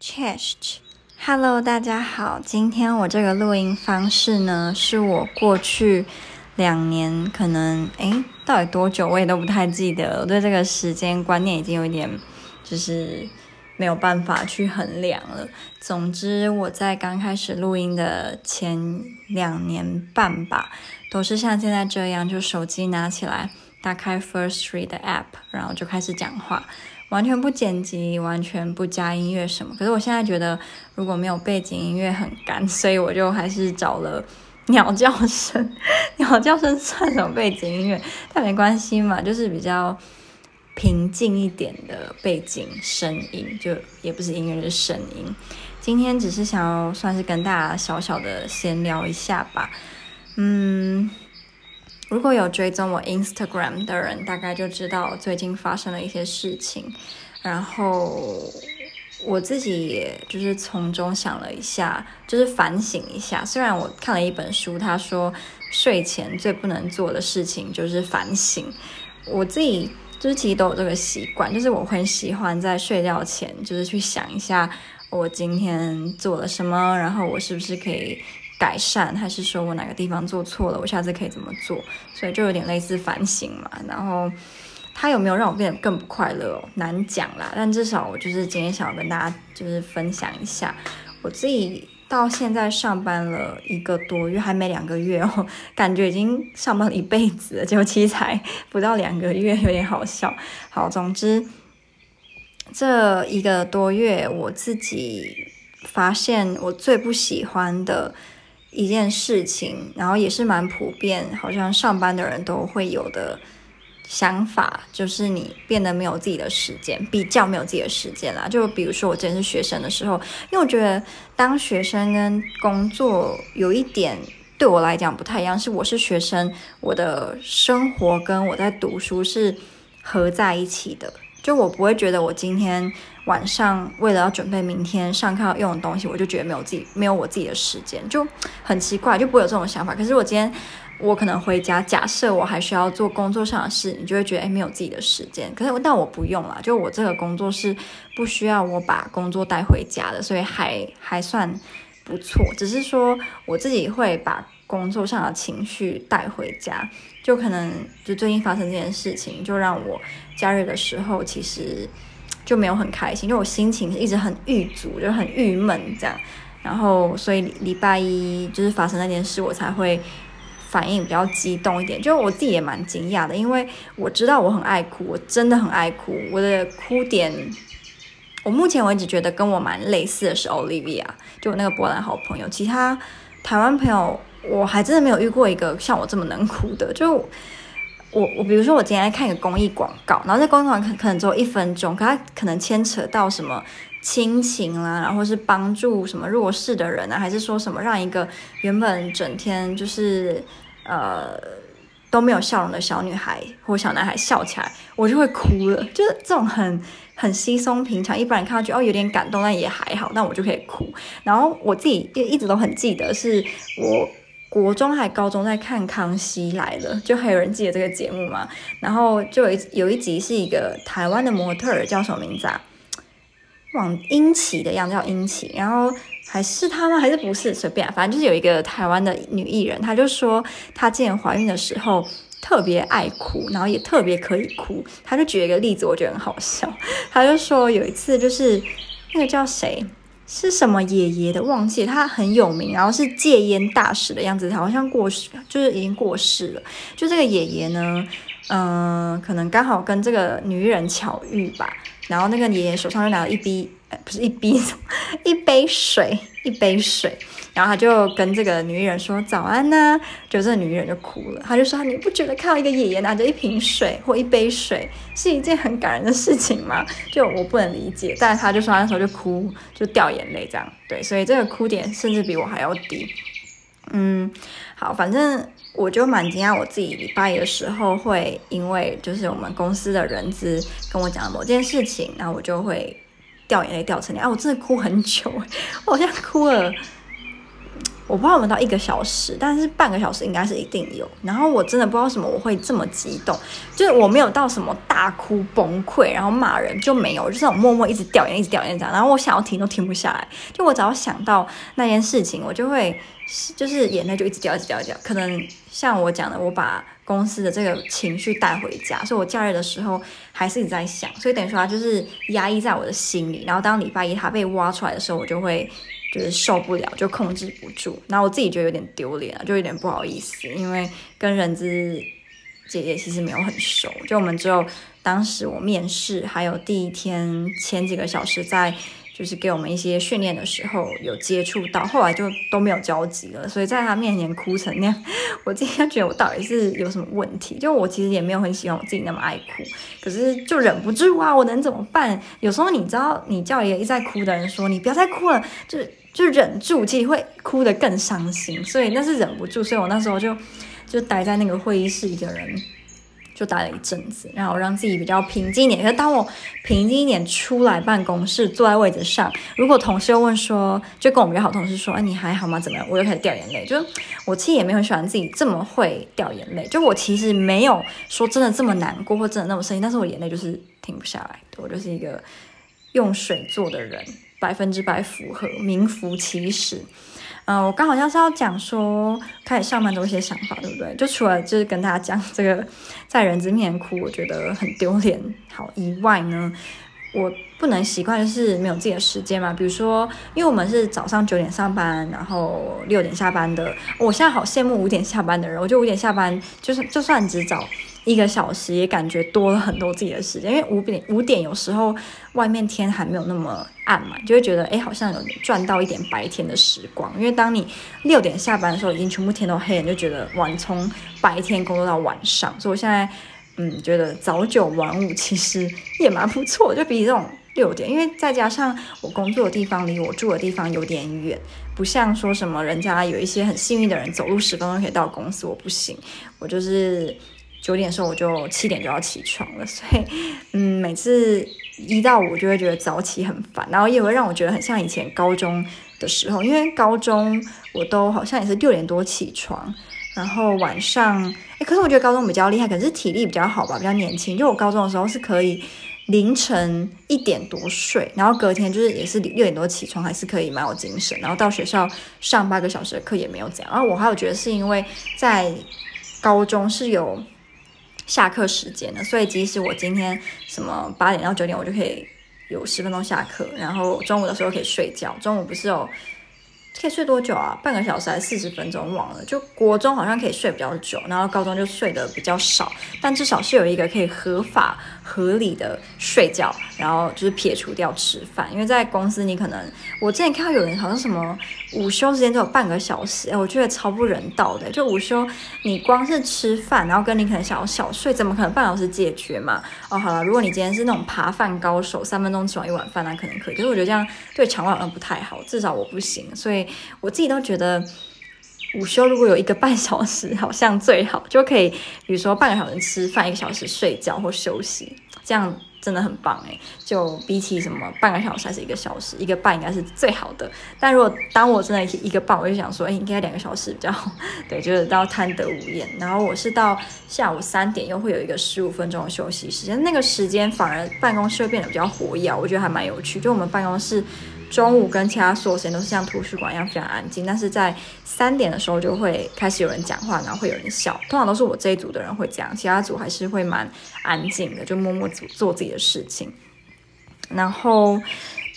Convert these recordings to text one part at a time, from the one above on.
Chest，Hello，大家好。今天我这个录音方式呢，是我过去两年可能诶，到底多久我也都不太记得。我对这个时间观念已经有一点就是没有办法去衡量了。总之，我在刚开始录音的前两年半吧，都是像现在这样，就手机拿起来，打开 Firstory 的 App，然后就开始讲话。完全不剪辑，完全不加音乐什么。可是我现在觉得，如果没有背景音乐很干，所以我就还是找了鸟叫声。鸟叫声算什么背景音乐？但没关系嘛，就是比较平静一点的背景声音，就也不是音乐，是声音。今天只是想要算是跟大家小小的闲聊一下吧。嗯。如果有追踪我 Instagram 的人，大概就知道最近发生了一些事情。然后我自己也就是从中想了一下，就是反省一下。虽然我看了一本书，他说睡前最不能做的事情就是反省。我自己就是其实都有这个习惯，就是我很喜欢在睡觉前就是去想一下我今天做了什么，然后我是不是可以。改善，还是说我哪个地方做错了，我下次可以怎么做？所以就有点类似反省嘛。然后他有没有让我变得更不快乐？难讲啦。但至少我就是今天想要跟大家就是分享一下，我自己到现在上班了一个多月，还没两个月哦，感觉已经上班了一辈子了，结果其实才不到两个月，有点好笑。好，总之这一个多月，我自己发现我最不喜欢的。一件事情，然后也是蛮普遍，好像上班的人都会有的想法，就是你变得没有自己的时间，比较没有自己的时间啦。就比如说我之前是学生的时候，因为我觉得当学生跟工作有一点对我来讲不太一样，是我是学生，我的生活跟我在读书是合在一起的。就我不会觉得我今天晚上为了要准备明天上课要用的东西，我就觉得没有自己没有我自己的时间，就很奇怪，就不会有这种想法。可是我今天我可能回家，假设我还需要做工作上的事，你就会觉得诶，没有自己的时间。可是但我不用啦，就我这个工作是不需要我把工作带回家的，所以还还算不错。只是说我自己会把工作上的情绪带回家。就可能就最近发生这件事情，就让我假日的时候其实就没有很开心，就我心情一直很郁卒，就很郁闷这样。然后所以礼拜一就是发生那件事，我才会反应比较激动一点。就我自己也蛮惊讶的，因为我知道我很爱哭，我真的很爱哭。我的哭点，我目前为止觉得跟我蛮类似的是 Olivia，就我那个波兰好朋友。其他台湾朋友。我还真的没有遇过一个像我这么能哭的。就我我比如说我今天来看一个公益广告，然后这公益广告可可能只有一分钟，可它可能牵扯到什么亲情啦，然后是帮助什么弱势的人啊，还是说什么让一个原本整天就是呃都没有笑容的小女孩或小男孩笑起来，我就会哭了。就是这种很很稀松平常，一般人看到觉得哦有点感动，但也还好，但我就可以哭。然后我自己一一直都很记得是我。国中还高中在看《康熙来了》，就还有人记得这个节目嘛？然后就有一有一集是一个台湾的模特儿，叫什么名字啊？往英奇的样子叫英奇，然后还是他吗？还是不是？随便，反正就是有一个台湾的女艺人，她就说她之前怀孕的时候特别爱哭，然后也特别可以哭。她就举了一个例子，我觉得很好笑。她就说有一次就是那个叫谁？是什么爷爷的？忘记他很有名，然后是戒烟大使的样子，好像过世，就是已经过世了。就这个爷爷呢，嗯、可能刚好跟这个女人巧遇吧。然后那个爷爷手上又拿了一滴，不是一滴，一杯水，一杯水。然后他就跟这个女艺人说早安呐、就这个女艺人就哭了，他就说你不觉得看到一个爷爷拿着一瓶水或一杯水是一件很感人的事情吗？就我不能理解，但是他就说他那时候就哭，就掉眼泪这样，对，所以这个哭点甚至比我还要低。嗯，好，反正我就蛮惊讶，我自己礼拜的时候会因为就是我们公司的人资跟我讲了某件事情，然后我就会掉眼泪掉成那样，啊，我真的哭很久，我好像哭了。我不知道有没有到一个小时，但是半个小时应该是一定有。然后我真的不知道什么我会这么激动，就是我没有到什么大哭崩溃，然后骂人就没有，就是我默默一直掉眼泪，一直掉眼泪这样。然后我想要停都停不下来，就我只要想到那件事情，我就会就是眼泪就一直掉，一直掉，一直掉。可能像我讲的，我把公司的这个情绪带回家，所以我假日的时候还是一直在想，所以等于说他就是压抑在我的心里。然后当礼拜一它被挖出来的时候，我就会。就是受不了，就控制不住，然后我自己觉得有点丢脸啊，就有点不好意思，因为跟人资姐姐其实没有很熟，就我们只有当时我面试，还有第一天前几个小时在就是给我们一些训练的时候有接触到，后来就都没有交集了，所以在他面前哭成那样，我今天觉得我到底是有什么问题？就我其实也没有很喜欢我自己那么爱哭，可是就忍不住啊，我能怎么办？有时候你知道，你叫一个一直在哭的人说你不要再哭了，就。就忍住，其实会哭得更伤心，所以那是忍不住，所以我那时候就就待在那个会议室，一个人就待了一阵子，然后让自己比较平静一点。可是当我平静一点出来办公室，坐在位置上，如果同事又问说，就跟我们比较好同事说，哎，你还好吗？怎么样？我又开始掉眼泪。就我其实也没有很喜欢自己这么会掉眼泪。就我其实没有说真的这么难过或真的那么生气，但是我眼泪就是停不下来。我就是一个用水做的人。百分之百符合，名副其实。嗯、我刚好像是要讲说，开始上班都一些想法，对不对？就除了就是跟大家讲这个在人之面前哭，我觉得很丢脸，好以外呢，我不能习惯就是没有自己的时间嘛。比如说，因为我们是早上九点上班，然后六点下班的。我现在好羡慕五点下班的人，我就五点下班，就是就算只早。一个小时也感觉多了很多自己的时间，因为五点五点有时候外面天还没有那么暗嘛，就会觉得哎，好像有赚到一点白天的时光。因为当你六点下班的时候，已经全部天都黑了，你就觉得晚从白天工作到晚上。所以我现在嗯，觉得早九晚五其实也蛮不错，就比这种六点，因为再加上我工作的地方离我住的地方有点远，不像说什么人家有一些很幸运的人走路十分钟可以到公司，我不行，我就是。九点的时候我就七点就要起床了，所以嗯，每次一到五就会觉得早起很烦，然后也会让我觉得很像以前高中的时候，因为高中我都好像也是六点多起床，然后晚上诶，可是我觉得高中比较厉害，可是体力比较好吧，比较年轻，就我高中的时候是可以凌晨一点多睡，然后隔天就是也是六点多起床，还是可以蛮有精神，然后到学校上八个小时的课也没有这样，然后我还有觉得是因为在高中是有。下课时间的，所以即使我今天什么八点到九点，我就可以有十分钟下课，然后中午的时候可以睡觉。中午不是有。可以睡多久啊？半个小时还是四十分钟？忘了。就国中好像可以睡比较久，然后高中就睡得比较少，但至少是有一个可以合法合理的睡觉，然后就是撇除掉吃饭。因为在公司，你可能我之前看到有人好像什么午休时间只有半个小时，哎，我觉得超不人道的。就午休，你光是吃饭，然后跟你可能想要小睡，怎么可能半小时解决嘛？哦，好了，如果你今天是那种扒饭高手，三分钟吃完一碗饭，那可能可以。可是我觉得这样对肠胃好像不太好，至少我不行，所以。我自己都觉得，午休如果有一个半小时，好像最好，就可以，比如说半个小时吃饭，一个小时睡觉或休息，这样真的很棒诶。就比起什么半个小时还是一个小时，一个半应该是最好的。但如果当我真的一个半，我就想说，哎，应该两个小时比较好。对，就是到贪得无厌。然后我是到下午三点又会有一个十五分钟的休息时间，那个时间反而办公室会变得比较活跃，我觉得还蛮有趣。就我们办公室。中午跟其他所有时间都是像图书馆一样非常安静，但是在三点的时候就会开始有人讲话，然后会有人笑。通常都是我这一组的人会这样，其他组还是会蛮安静的，就默默做做自己的事情。然后，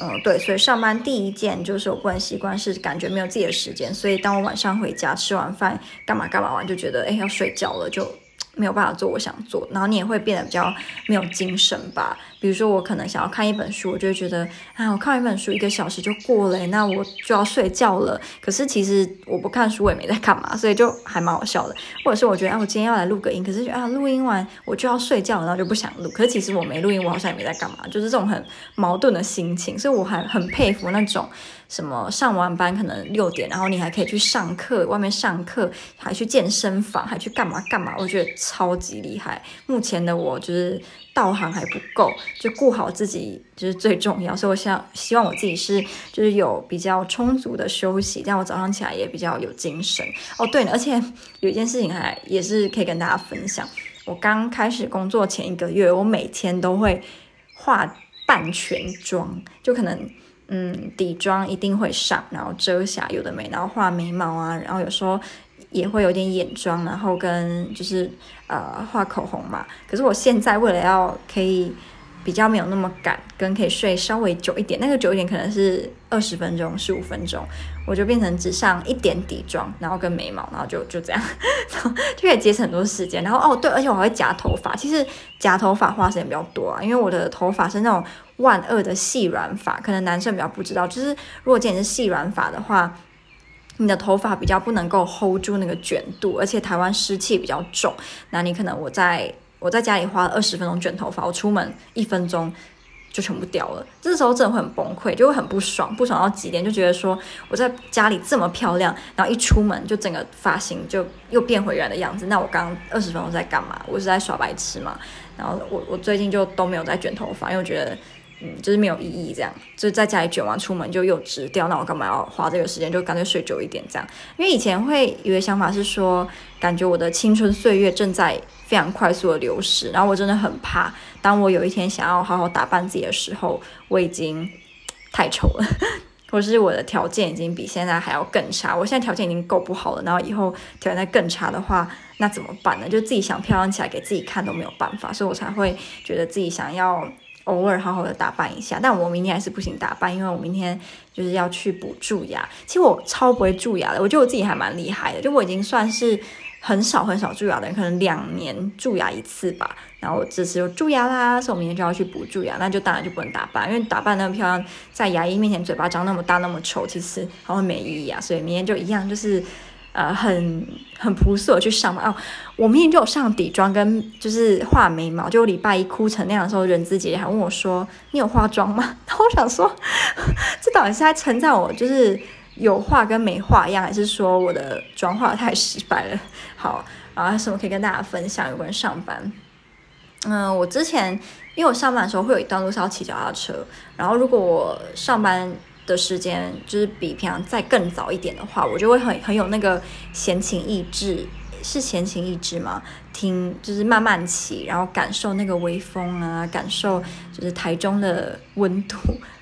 嗯、对，所以上班第一件就是我个人习惯是感觉没有自己的时间，所以当我晚上回家吃完饭干嘛干嘛完，就觉得哎要睡觉了就。没有办法做我想做，然后你也会变得比较 没有精神吧。比如说，我可能想要看一本书，我就会觉得，啊，我看一本书一个小时就过了，那我就要睡觉了。可是其实我不看书，我也没在干嘛，所以就还蛮好笑的。或者是我觉得，啊，我今天要来录个音，可是啊，录音完我就要睡觉了，然后就不想录。可是其实我没录音，我好像也没在干嘛，就是这种很矛盾的心情。所以我还很佩服那种。什么上完班可能六点，然后你还可以去上课，外面上课还去健身房，还去干嘛干嘛？我觉得超级厉害。目前的我就是道行还不够，就顾好自己就是最重要。所以我想希望我自己是就是有比较充足的休息，这样我早上起来也比较有精神。哦，对了，而且有一件事情还也是可以跟大家分享。我刚开始工作前一个月，我每天都会化半全妆，就可能嗯底妆一定会上，然后遮瑕有的没，然后画眉毛啊，然后有时候。也会有点眼妆，然后跟就是呃画口红嘛。可是我现在为了要可以比较没有那么赶，跟可以睡稍微久一点，那个久一点可能是二十分钟、十五分钟，我就变成只上一点底妆，然后跟眉毛，然后就就这样，就可以节省很多时间。然后哦对，而且我还会夹头发，其实夹头发花时间比较多啊，因为我的头发是那种万恶的细软发，可能男生比较不知道，就是如果今天是细软发的话。你的头发比较不能够 hold 住那个卷度，而且台湾湿气比较重。那你可能我在我在家里花了二十分钟卷头发，我出门一分钟就全部掉了。这时候真的会很崩溃，就会很不爽，不爽到极点，就觉得说我在家里这么漂亮，然后一出门就整个发型就又变回原来的样子。那我刚刚二十分钟在干嘛？我是在耍白痴嘛？然后我我最近就都没有在卷头发，因为我觉得。嗯，就是没有意义，这样就是在家里卷完出门就又直掉，那我干嘛要花这个时间？就干脆睡久一点这样。因为以前会有个想法是说，感觉我的青春岁月正在非常快速的流逝，然后我真的很怕，当我有一天想要好好打扮自己的时候，我已经太丑了，或是我的条件已经比现在还要更差。我现在条件已经够不好了，然后以后条件再更差的话，那怎么办呢？就自己想漂亮起来给自己看都没有办法，所以我才会觉得自己想要。偶尔好好的打扮一下，但我明天还是不行打扮，因为我明天就是要去补蛀牙。其实我超不会蛀牙的，我觉得我自己还蛮厉害的，就我已经算是很少很少蛀牙的人，可能两年蛀牙一次吧。然后这次又蛀牙啦，所以我明天就要去补蛀牙，那就当然就不能打扮，因为打扮那么漂亮，在牙医面前嘴巴张那么大那么丑，其实好像没意义啊。所以明天就一样，就是。呃，很很朴素的去上班哦。我明天就有上底妆跟就是画眉毛，就礼拜一哭成那样的时候，人资姐姐还问我说：“你有化妆吗？” 然后我想说，这到底是在称赞我就是有化跟没化一样，还是说我的妆化得太失败了？好，然后什么可以跟大家分享有关上班？嗯、我之前因为我上班的时候会有一段路是要骑脚踏车，然后如果我上班。的时间就是比平常再更早一点的话，我就会很很有那个闲情逸致，是闲情逸致吗？听就是慢慢骑，然后感受那个微风啊，感受就是台中的温度，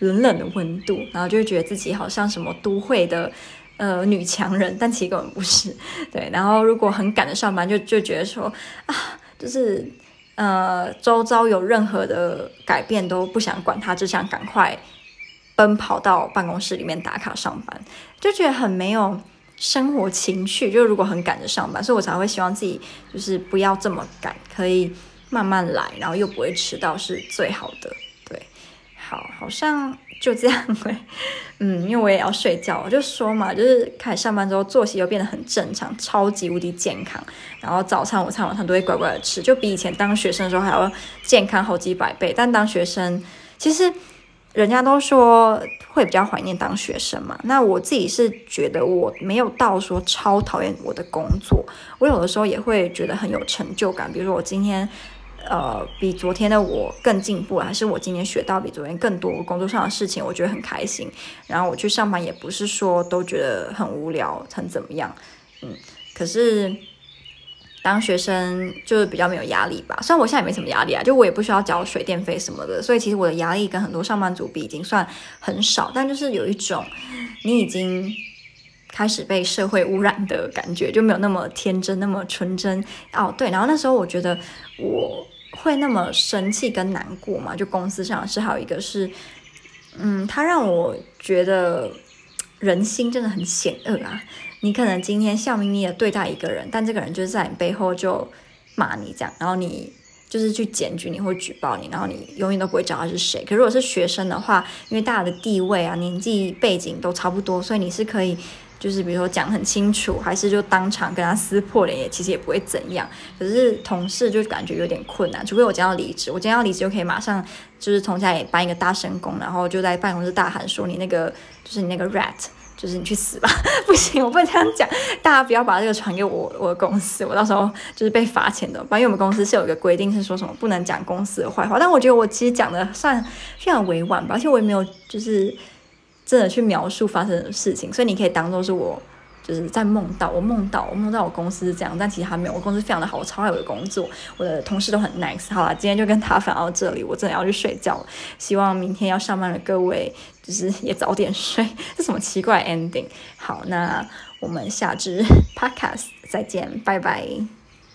冷冷的温度，然后就会觉得自己好像什么都会的呃女强人，但其实根本不是。对，然后如果很赶的上班，就就觉得说啊，就是呃周遭有任何的改变都不想管它，只想赶快。奔跑到办公室里面打卡上班，就觉得很没有生活情趣。就如果很赶着上班，所以我才会希望自己就是不要这么赶，可以慢慢来，然后又不会迟到是最好的。对，好，好像就这样呗。嗯，因为我也要睡觉，我就说嘛，就是开始上班之后作息又变得很正常，超级无敌健康。然后早餐、午餐、晚餐都会乖乖的吃，就比以前当学生的时候还要健康好几百倍。但当学生其实。人家都说会比较怀念当学生嘛，那我自己是觉得我没有到说超讨厌我的工作，我有的时候也会觉得很有成就感。比如说我今天，呃，比昨天的我更进步了，还是我今天学到比昨天更多工作上的事情，我觉得很开心。然后我去上班也不是说都觉得很无聊，很怎么样，嗯，可是。当学生就是比较没有压力吧，虽然我现在也没什么压力啊，就我也不需要交水电费什么的，所以其实我的压力跟很多上班族比已经算很少，但就是有一种你已经开始被社会污染的感觉，就没有那么天真，那么纯真哦。对，然后那时候我觉得我会那么生气跟难过嘛，就公司上是还有一个是，嗯，他让我觉得人心真的很险恶啊。你可能今天笑眯眯的对待一个人，但这个人就是在你背后就骂你这样，然后你就是去检举你或举报你，然后你永远都不会知道他是谁。可如果是学生的话，因为大家的地位啊、年纪背景都差不多，所以你是可以就是比如说讲很清楚，还是就当场跟他撕破脸，也其实也不会怎样。可是同事就感觉有点困难，除非我今天要离职，我今天要离职就可以马上就是从家里搬一个大神工，然后就在办公室大喊说你那个就是你那个 rat。就是你去死吧！不行，我不能这样讲，大家不要把这个传给我我的公司，我到时候就是被罚钱的。反正我们公司是有一个规定，是说什么不能讲公司的坏话。但我觉得我其实讲的算非常委婉吧，而且我也没有就是真的去描述发生的事情，所以你可以当做是我。就是在梦到我梦到我梦到我公司是这样，但其实还没有。我公司非常的好，我超爱我的工作，我的同事都很 nice。好了，今天就跟他分享到这里，我真的要去睡觉了。希望明天要上班的各位就是也早点睡。这什么奇怪 ending？好，那我们下支 podcast 再见，拜拜。